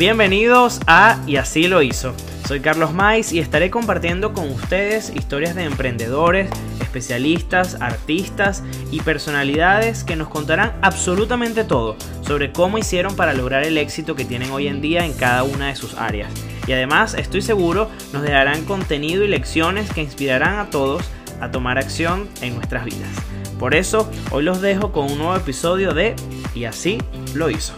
Bienvenidos a Y así lo hizo. Soy Carlos Mais y estaré compartiendo con ustedes historias de emprendedores, especialistas, artistas y personalidades que nos contarán absolutamente todo sobre cómo hicieron para lograr el éxito que tienen hoy en día en cada una de sus áreas. Y además, estoy seguro, nos dejarán contenido y lecciones que inspirarán a todos a tomar acción en nuestras vidas. Por eso, hoy los dejo con un nuevo episodio de Y así lo hizo.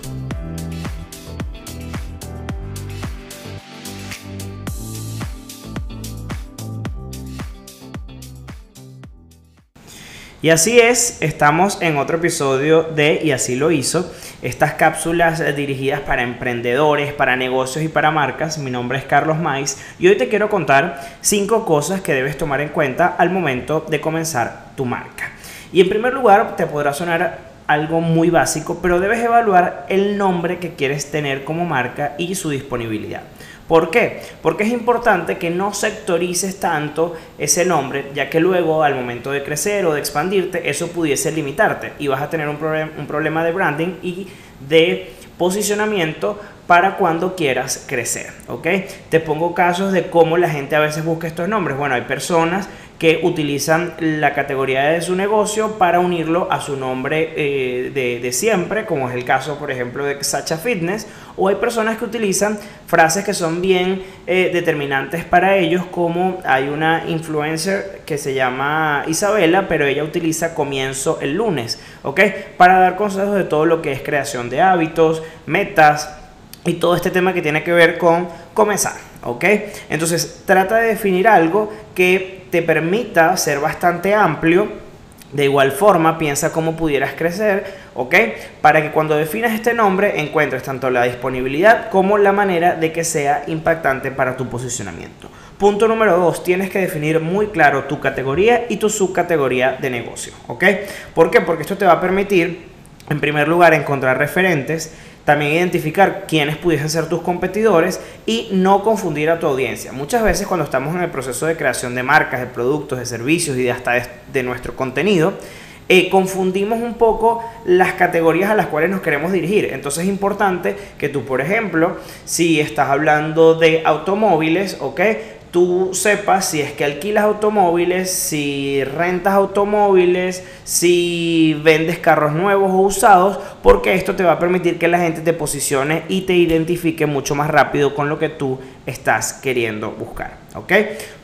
Y así es, estamos en otro episodio de Y así lo hizo. Estas cápsulas eh, dirigidas para emprendedores, para negocios y para marcas. Mi nombre es Carlos Mais y hoy te quiero contar cinco cosas que debes tomar en cuenta al momento de comenzar tu marca. Y en primer lugar, te podrá sonar algo muy básico, pero debes evaluar el nombre que quieres tener como marca y su disponibilidad. ¿Por qué? Porque es importante que no sectorices tanto ese nombre, ya que luego al momento de crecer o de expandirte, eso pudiese limitarte y vas a tener un, un problema de branding y de posicionamiento para cuando quieras crecer, ¿ok? Te pongo casos de cómo la gente a veces busca estos nombres. Bueno, hay personas que utilizan la categoría de su negocio para unirlo a su nombre eh, de, siempre, como es el caso, por ejemplo, de Sacha Fitness, o hay personas que utilizan frases que son bien eh, determinantes para ellos, como hay una influencer que se llama Isabela, pero ella utiliza comienzo el lunes, ¿ok? Para dar consejos de todo lo que es creación de hábitos, metas y todo este tema que tiene que ver con comenzar, ¿ok? Entonces, trata de definir algo que te permita ser bastante amplio. De igual forma, piensa cómo pudieras crecer, ¿ok? Para que cuando definas este nombre encuentres tanto la disponibilidad como la manera de que sea impactante para tu posicionamiento. Punto número dos, tienes que definir muy claro tu categoría y tu subcategoría de negocio, ¿ok? ¿Por qué? Porque esto te va a permitir, en primer lugar, encontrar referentes también identificar quiénes pudiesen ser tus competidores y no confundir a tu audiencia. Muchas veces cuando estamos en el proceso de creación de marcas, de productos, de servicios y de hasta de, nuestro contenido, eh, confundimos un poco las categorías a las cuales nos queremos dirigir. Entonces es importante que tú, por ejemplo, si estás hablando de automóviles, ¿ok? Tú sepas si es que alquilas automóviles, si rentas automóviles, si vendes carros nuevos o usados, porque esto te va a permitir que la gente te posicione y te identifique mucho más rápido con lo que tú estás queriendo buscar. ¿Ok?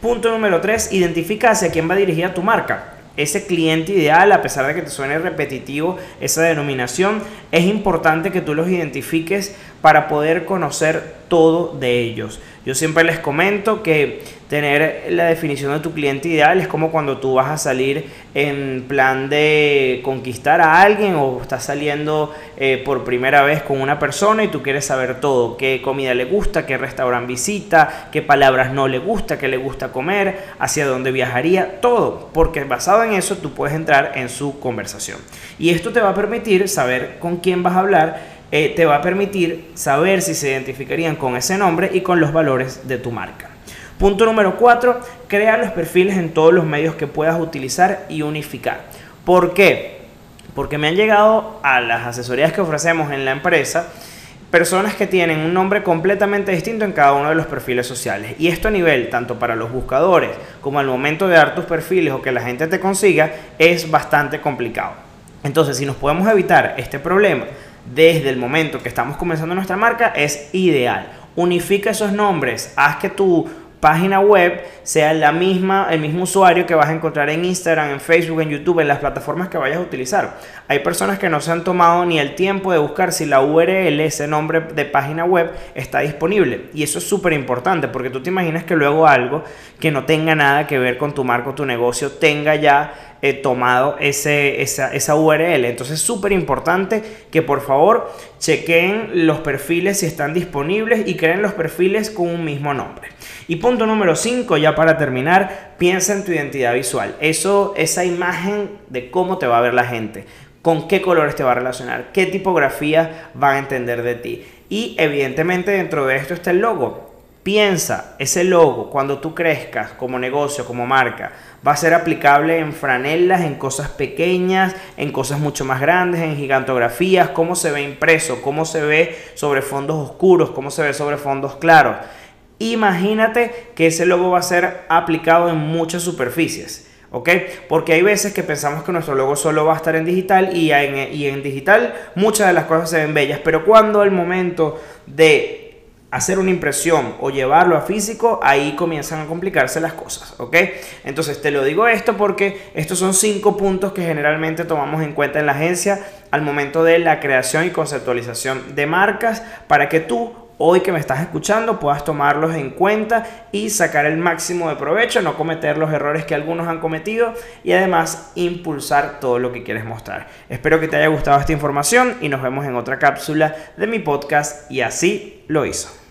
Punto número 3, identifica hacia quién va dirigida tu marca ese cliente ideal, a pesar de que te suene repetitivo esa denominación, es importante que tú los identifiques para poder conocer todo de ellos. Yo siempre les comento que tener la definición de tu cliente ideal es como cuando tú vas a salir en plan de conquistar a alguien o estás saliendo eh, por primera vez con una persona y tú quieres saber todo, qué comida le gusta, qué restaurante visita, qué palabras no le gusta, qué le gusta comer, hacia dónde viajaría, todo, porque basado en eso tú puedes entrar en su conversación. Y esto te va a permitir saber con quién vas a hablar eh, te va a permitir saber si se identificarían con ese nombre y con los valores de tu marca. Punto número 4, crea los perfiles en todos los medios que puedas utilizar y unificar. ¿Por qué? Porque me han llegado a las asesorías que ofrecemos en la empresa personas que tienen un nombre completamente distinto en cada uno de los perfiles sociales. Y esto a nivel, tanto para los buscadores como al momento de dar tus perfiles o que la gente te consiga, es bastante complicado. Entonces, si nos podemos evitar este problema desde el momento que estamos comenzando nuestra marca es ideal. Unifica esos nombres, haz que tu página web sea la misma, el mismo usuario que vas a encontrar en Instagram, en Facebook, en YouTube, en las plataformas que vayas a utilizar. Hay personas que no se han tomado ni el tiempo de buscar si la URL, ese nombre de página web, está disponible. Y eso es súper importante porque tú te imaginas que luego algo que no tenga nada que ver con tu marca o tu negocio tenga ya eh, tomado ese, esa, esa URL. Entonces es súper importante que por favor chequen los perfiles si están disponibles y creen los perfiles con un mismo nombre. Y punto número 5, ya para terminar, piensa en tu identidad visual. Eso, esa imagen de cómo te va a ver la gente, con qué colores te va a relacionar, qué tipografía va a entender de ti. Y evidentemente dentro de esto está el logo Piensa, ese logo, cuando tú crezcas como negocio, como marca, va a ser aplicable en franelas, en cosas pequeñas, en cosas mucho más grandes, en gigantografías, cómo se ve impreso, cómo se ve sobre fondos oscuros, cómo se ve sobre fondos claros. Imagínate que ese logo va a ser aplicado en muchas superficies. ¿ok? Porque hay veces que pensamos que nuestro logo solo va a estar en digital y en, digital muchas de las cosas se ven bellas, pero cuando el momento de hacer una impresión o llevarlo a físico, ahí comienzan a complicarse las cosas, ¿ok? Entonces te lo digo esto porque estos son cinco puntos que generalmente tomamos en cuenta en la agencia al momento de la creación y conceptualización de marcas para que tú hoy que me estás escuchando puedas tomarlos en cuenta y sacar el máximo de provecho, no cometer los errores que algunos han cometido y además impulsar todo lo que quieres mostrar. Espero que te haya gustado esta información y nos vemos en otra cápsula de mi podcast y así lo hizo.